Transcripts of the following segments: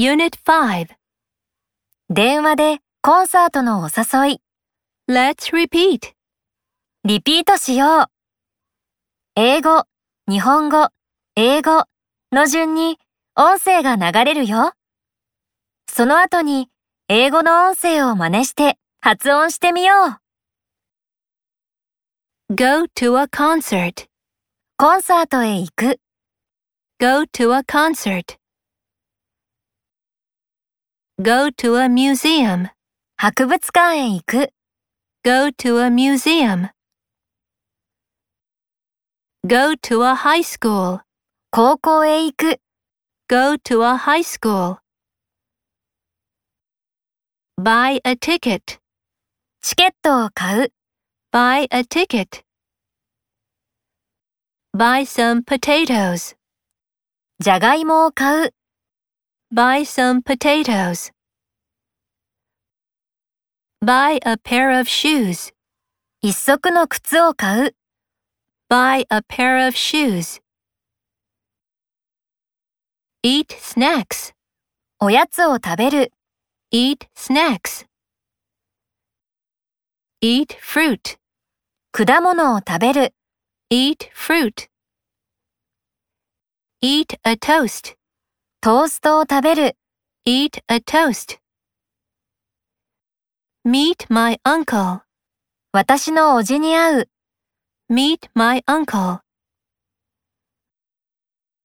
Unit 5電話でコンサートのお誘い。Let's repeat. リピートしよう。英語、日本語、英語の順に音声が流れるよ。その後に英語の音声を真似して発音してみよう。Go to a concert. コンサートへ行く。Go to a concert. Go to a museum. 博物館へ行く。Go to a museum. Go to a high school. 高校へ行く。Go to a high school. Buy a ticket. チケットを買う。Buy a ticket. Buy some potatoes. じゃがいもを買う。Buy some potatoes. Buy a pair of shoes. 一足の靴を買う。 Buy a pair of shoes. Eat snacks. おやつを食べる。 Eat snacks. Eat fruit. 果物を食べる。 Eat fruit. Eat a toast. トーストを食べる。Eat a toast. Meet my uncle. 私のおじに会う。Meet my uncle.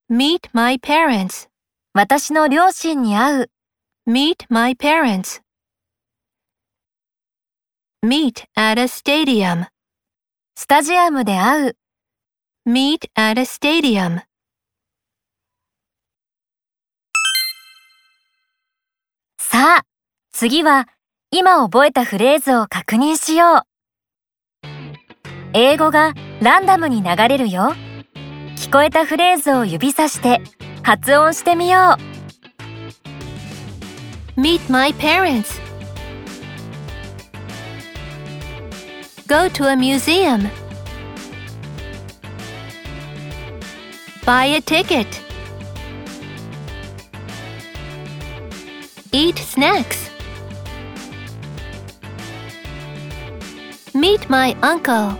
Meet my parents. 私の両親に会う。Meet my parents. Meet at a stadium. スタジアムで会う。Meet at a stadium. さあ、次は今覚えたフレーズを確認しよう。英語がランダムに流れるよ。聞こえたフレーズを指さして発音してみよう。Meet my parents. Go to a museum. Buy a ticket. Eat snacks. Meet my uncle.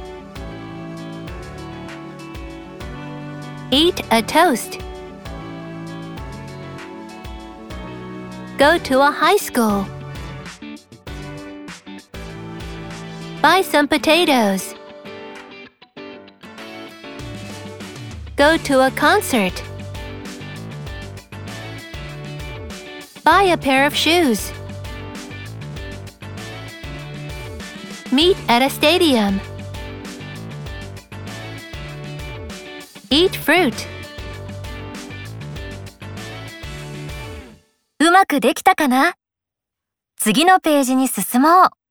Eat a toast. Go to a high school. Buy some potatoes. Go to a concert. Buy a pair of shoes. Meet at a stadium. Eat fruit. うまくできたかな次のページに進もう。